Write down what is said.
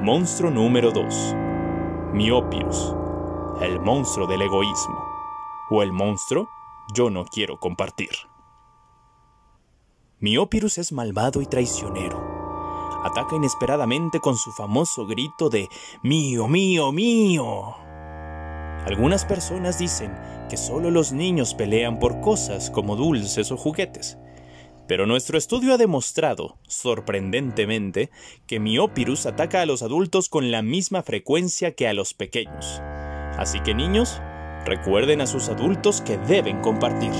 Monstruo número 2. Miopirus, el monstruo del egoísmo. O el monstruo yo no quiero compartir. Miopirus es malvado y traicionero. Ataca inesperadamente con su famoso grito de mío, mío, mío. Algunas personas dicen que solo los niños pelean por cosas como dulces o juguetes. Pero nuestro estudio ha demostrado, sorprendentemente, que Miopirus ataca a los adultos con la misma frecuencia que a los pequeños. Así que niños, recuerden a sus adultos que deben compartir.